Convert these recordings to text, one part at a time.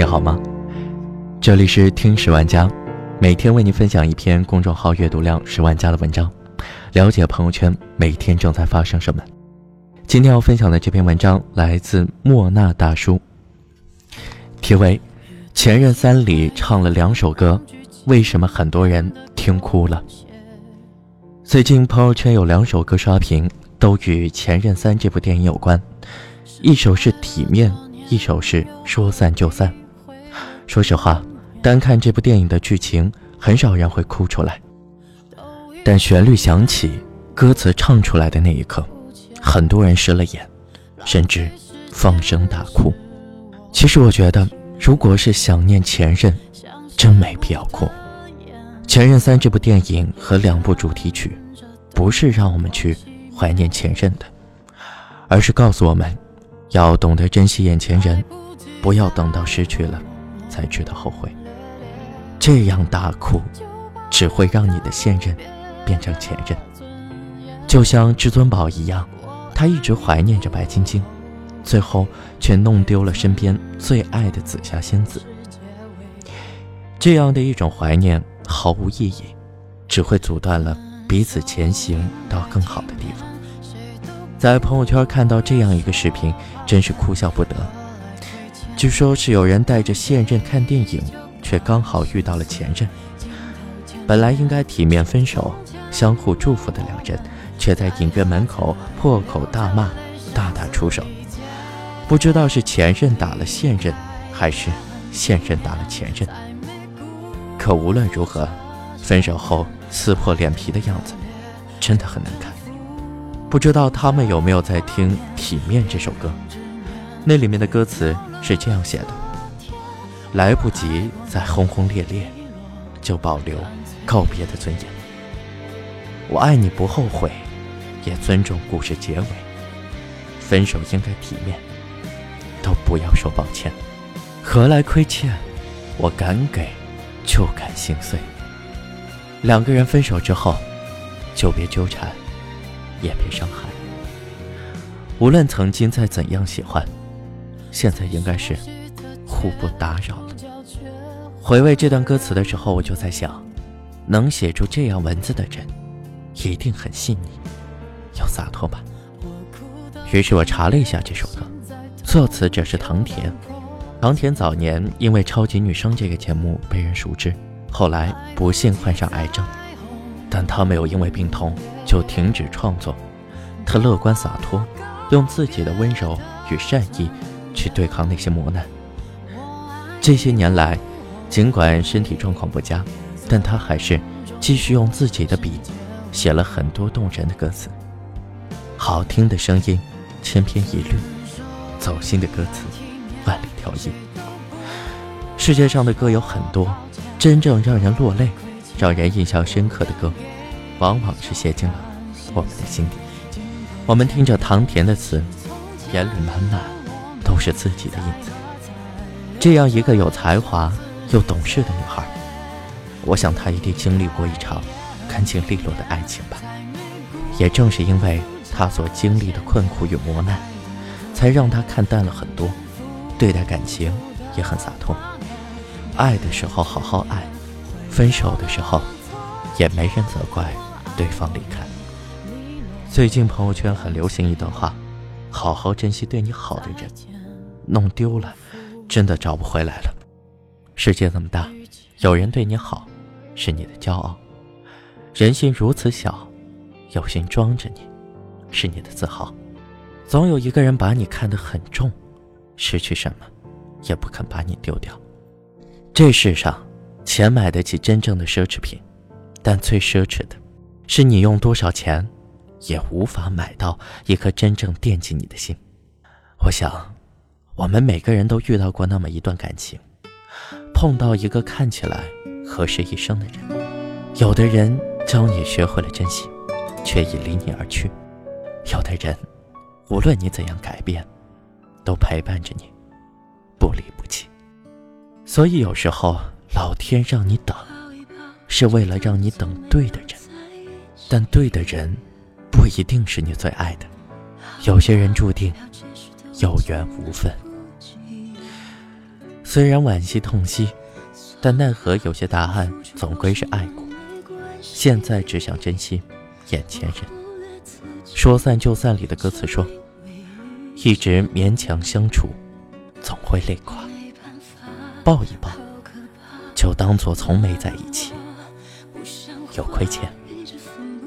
你好吗？这里是听十万加，每天为您分享一篇公众号阅读量十万加的文章，了解朋友圈每天正在发生什么。今天要分享的这篇文章来自莫那大叔，题为《前任三》里唱了两首歌，为什么很多人听哭了？最近朋友圈有两首歌刷屏，都与《前任三》这部电影有关，一首是《体面》。一首是说散就散。说实话，单看这部电影的剧情，很少人会哭出来。但旋律响起，歌词唱出来的那一刻，很多人湿了眼，甚至放声大哭。其实我觉得，如果是想念前任，真没必要哭。《前任三》这部电影和两部主题曲，不是让我们去怀念前任的，而是告诉我们。要懂得珍惜眼前人，不要等到失去了才知道后悔。这样大哭，只会让你的现任变成前任。就像至尊宝一样，他一直怀念着白晶晶，最后却弄丢了身边最爱的紫霞仙子。这样的一种怀念毫无意义，只会阻断了彼此前行到更好的地方。在朋友圈看到这样一个视频，真是哭笑不得。据说是有人带着现任看电影，却刚好遇到了前任。本来应该体面分手、相互祝福的两人，却在影院门口破口大骂、大打出手。不知道是前任打了现任，还是现任打了前任。可无论如何，分手后撕破脸皮的样子，真的很难看。不知道他们有没有在听《体面》这首歌？那里面的歌词是这样写的：来不及再轰轰烈烈，就保留告别的尊严。我爱你不后悔，也尊重故事结尾。分手应该体面，都不要说抱歉，何来亏欠？我敢给，就敢心碎。两个人分手之后，就别纠缠。也别伤害。无论曾经再怎样喜欢，现在应该是互不打扰了。回味这段歌词的时候，我就在想，能写出这样文字的人，一定很细腻，又洒脱吧。于是我查了一下这首歌，作词者是唐田。唐田早年因为《超级女声》这个节目被人熟知，后来不幸患上癌症。但他没有因为病痛就停止创作，他乐观洒脱，用自己的温柔与善意去对抗那些磨难。这些年来，尽管身体状况不佳，但他还是继续用自己的笔写了很多动人的歌词。好听的声音千篇一律，走心的歌词万里挑一。世界上的歌有很多，真正让人落泪。让人印象深刻的歌，往往是写进了我们的心底。我们听着唐田的词，眼里满满是自己的影子。这样一个有才华又懂事的女孩，我想她一定经历过一场干净利落的爱情吧。也正是因为她所经历的困苦与磨难，才让她看淡了很多，对待感情也很洒脱。爱的时候好好爱。分手的时候，也没人责怪对方离开。最近朋友圈很流行一段话：好好珍惜对你好的人，弄丢了，真的找不回来了。世界那么大，有人对你好，是你的骄傲；人心如此小，有心装着你，是你的自豪。总有一个人把你看得很重，失去什么，也不肯把你丢掉。这世上。钱买得起真正的奢侈品，但最奢侈的，是你用多少钱，也无法买到一颗真正惦记你的心。我想，我们每个人都遇到过那么一段感情，碰到一个看起来合适一生的人，有的人教你学会了珍惜，却已离你而去；有的人，无论你怎样改变，都陪伴着你，不离不弃。所以有时候。老天让你等，是为了让你等对的人，但对的人不一定是你最爱的。有些人注定有缘无分。虽然惋惜痛惜，但奈何有些答案总归是爱过。现在只想珍惜眼前人。说散就散里的歌词说：“一直勉强相处，总会累垮。抱一抱，就当做从没在一起。有亏欠，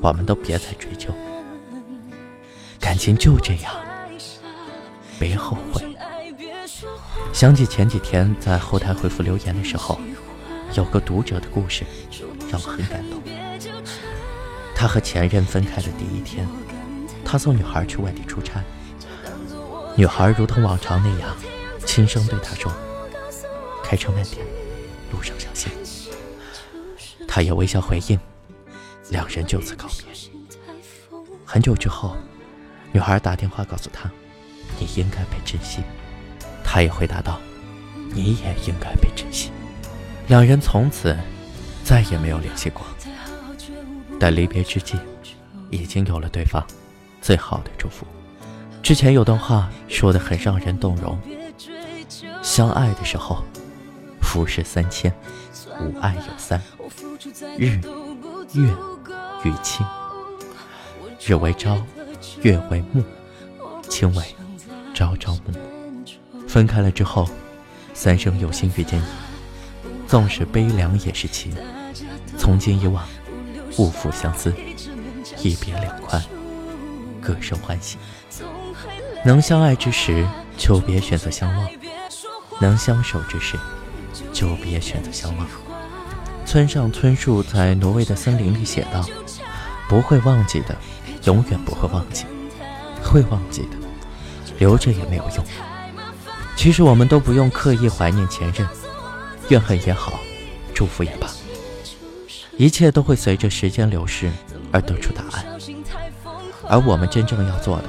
我们都别再追究。感情就这样，别后悔。”想起前几天在后台回复留言的时候，有个读者的故事让我很感动。他和前任分开的第一天，他送女孩去外地出差，女孩如同往常那样轻声对他说：“开车慢点，路上小心。”他也微笑回应，两人就此告别。很久之后，女孩打电话告诉他：“你应该被珍惜。”他也回答道：“你也应该被珍惜。”两人从此再也没有联系过。但离别之际，已经有了对方最好的祝福。之前有段话说的很让人动容：相爱的时候，浮世三千，吾爱有三：日、月与卿。日为朝，月为暮，卿为朝朝暮暮。分开了之后，三生有幸遇见你，纵使悲凉也是情。从今以往，勿负相思，一别两宽，各生欢喜。能相爱之时，就别选择相忘；能相守之时，就别选择相忘。村上春树在挪威的森林里写道：“不会忘记的，永远不会忘记；会忘记的，留着也没有用。”其实我们都不用刻意怀念前任，怨恨也好，祝福也罢，一切都会随着时间流逝而得出答案。而我们真正要做的，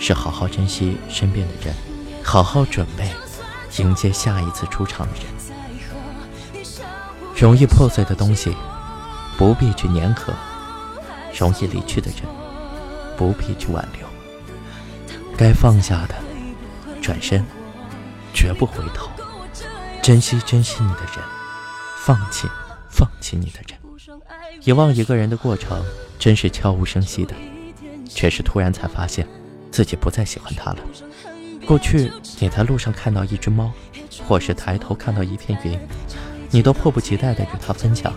是好好珍惜身边的人，好好准备迎接下一次出场的人。容易破碎的东西，不必去粘合；容易离去的人，不必去挽留。该放下的，转身。绝不回头，珍惜珍惜你的人，放弃放弃你的人。遗忘一个人的过程，真是悄无声息的，却是突然才发现，自己不再喜欢他了。过去你在路上看到一只猫，或是抬头看到一片云，你都迫不及待地与他分享。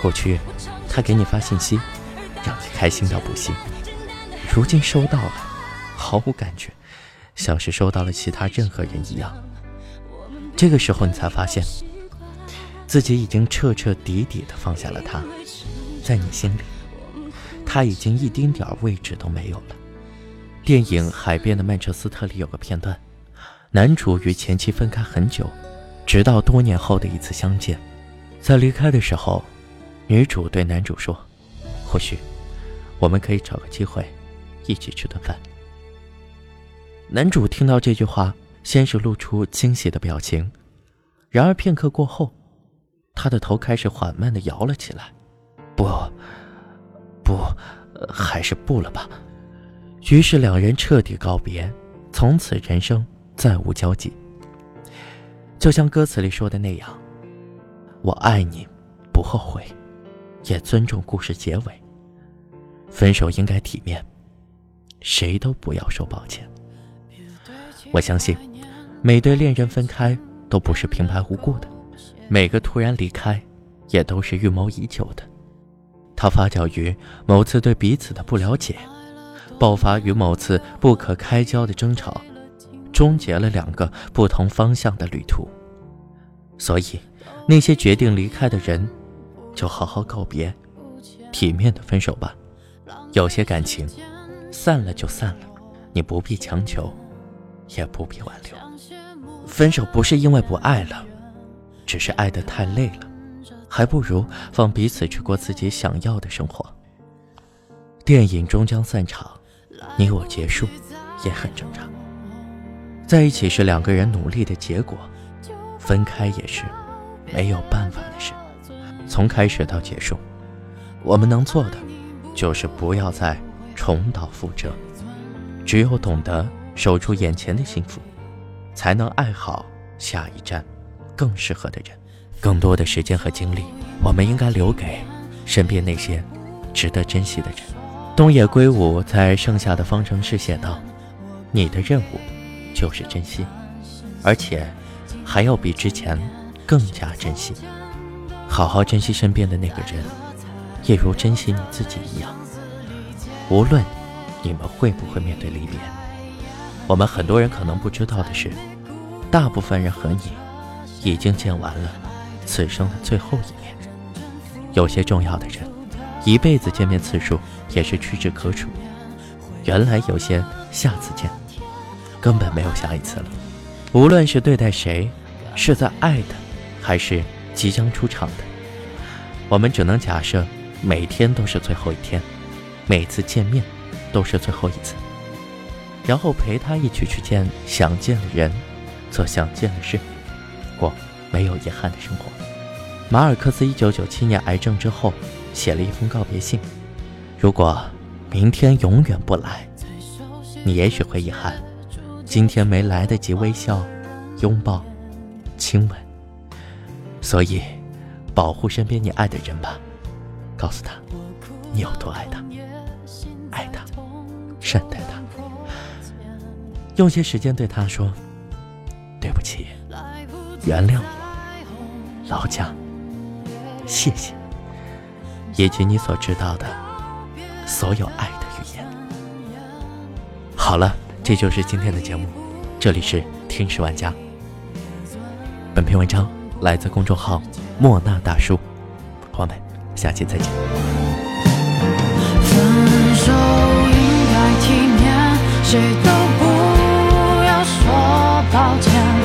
过去他给你发信息，让你开心到不行。如今收到了，毫无感觉。像是收到了其他任何人一样，这个时候你才发现，自己已经彻彻底底的放下了他，在你心里，他已经一丁点位置都没有了。电影《海边的曼彻斯特》里有个片段，男主与前妻分开很久，直到多年后的一次相见，在离开的时候，女主对男主说：“或许，我们可以找个机会，一起吃顿饭。”男主听到这句话，先是露出惊喜的表情，然而片刻过后，他的头开始缓慢地摇了起来。不，不，还是不了吧。于是两人彻底告别，从此人生再无交集。就像歌词里说的那样：“我爱你，不后悔，也尊重故事结尾。分手应该体面，谁都不要说抱歉。”我相信，每对恋人分开都不是平白无故的，每个突然离开，也都是预谋已久的。它发酵于某次对彼此的不了解，爆发于某次不可开交的争吵，终结了两个不同方向的旅途。所以，那些决定离开的人，就好好告别，体面的分手吧。有些感情，散了就散了，你不必强求。也不必挽留。分手不是因为不爱了，只是爱得太累了，还不如放彼此去过自己想要的生活。电影终将散场，你我结束也很正常。在一起是两个人努力的结果，分开也是没有办法的事。从开始到结束，我们能做的就是不要再重蹈覆辙，只有懂得。守住眼前的幸福，才能爱好下一站。更适合的人。更多的时间和精力，我们应该留给身边那些值得珍惜的人。东野圭吾在《剩下的方程式》写道：“你的任务就是珍惜，而且还要比之前更加珍惜。好好珍惜身边的那个人，也如珍惜你自己一样。无论你们会不会面对离别，我们很多人可能不知道的是，大部分人和你已经见完了。”此生的最后一面，有些重要的人，一辈子见面次数也是屈指可数。原来有些下次见，根本没有下一次了。无论是对待谁，是在爱的，还是即将出场的，我们只能假设每天都是最后一天，每次见面都是最后一次，然后陪他一起去见想见的人，做想见的事，过。没有遗憾的生活。马尔克斯一九九七年癌症之后写了一封告别信：如果明天永远不来，你也许会遗憾今天没来得及微笑、拥抱、亲吻。所以，保护身边你爱的人吧，告诉他你有多爱他，爱他，善待，用些时间对他说对不起，原谅我。老蒋，谢谢，以及你所知道的所有爱的语言。好了，这就是今天的节目，这里是听识玩家。本篇文章来自公众号莫那大叔，我们下期再见。好强